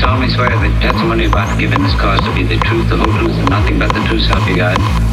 solemnly swear that the testimony about in this cause to be the truth, the whole truth, and nothing but the truth, so help you God.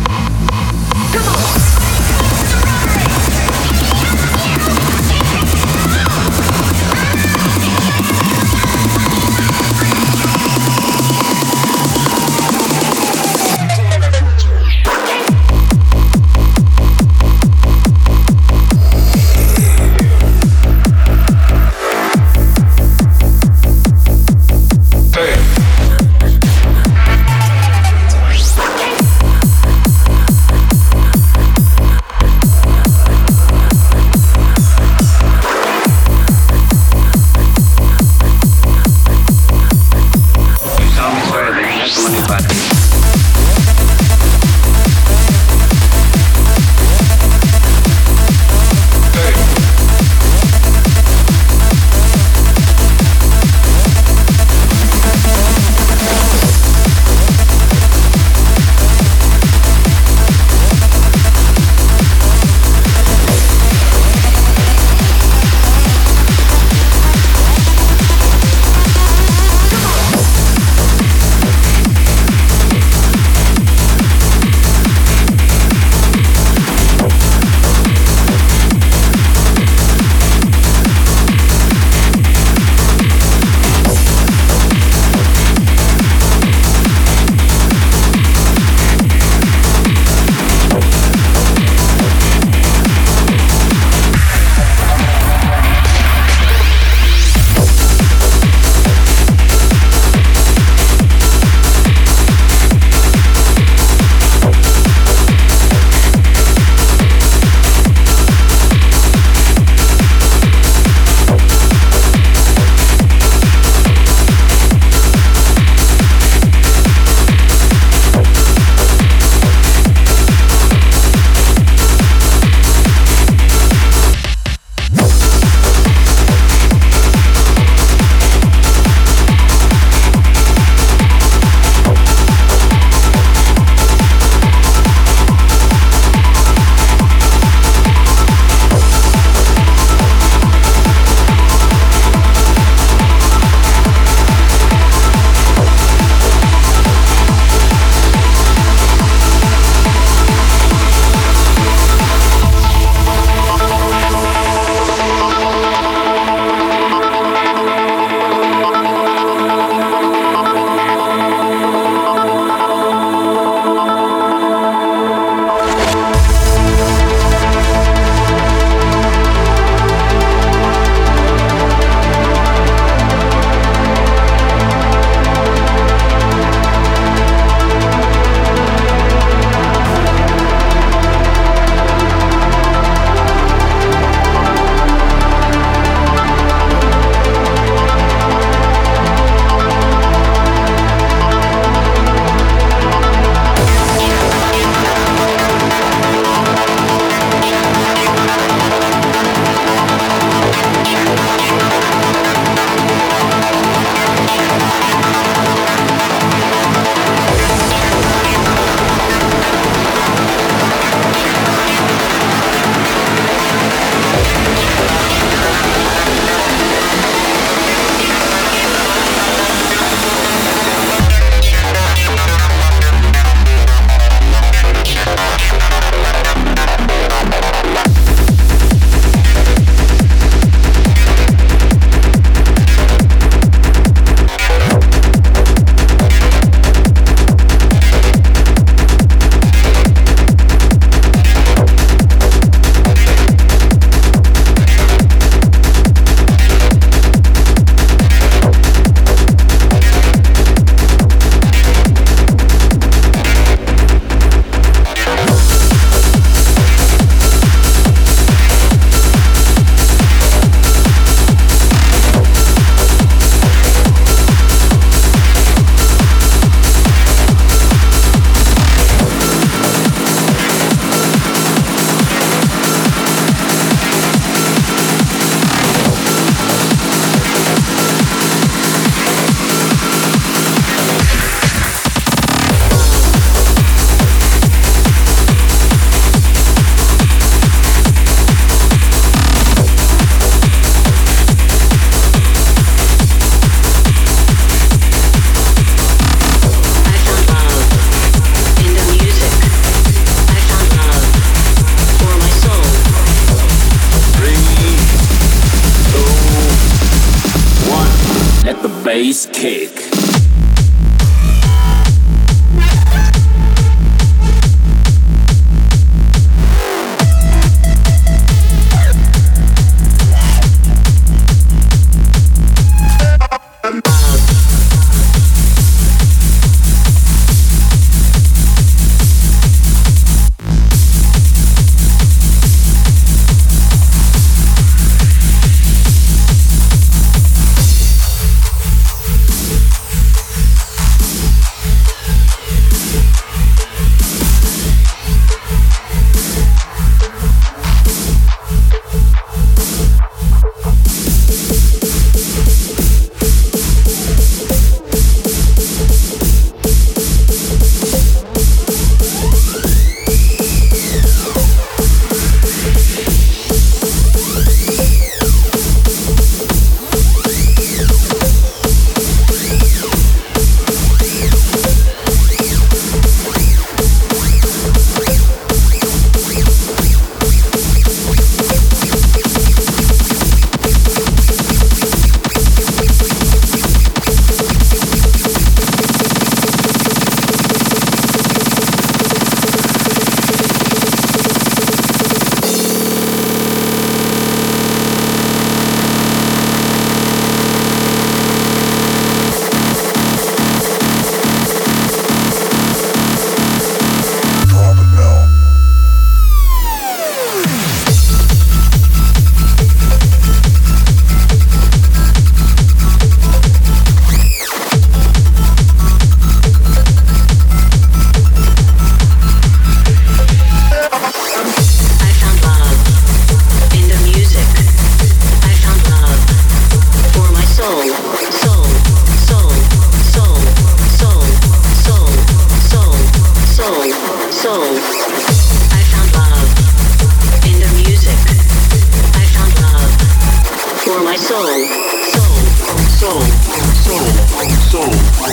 Soul,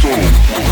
soul, soul,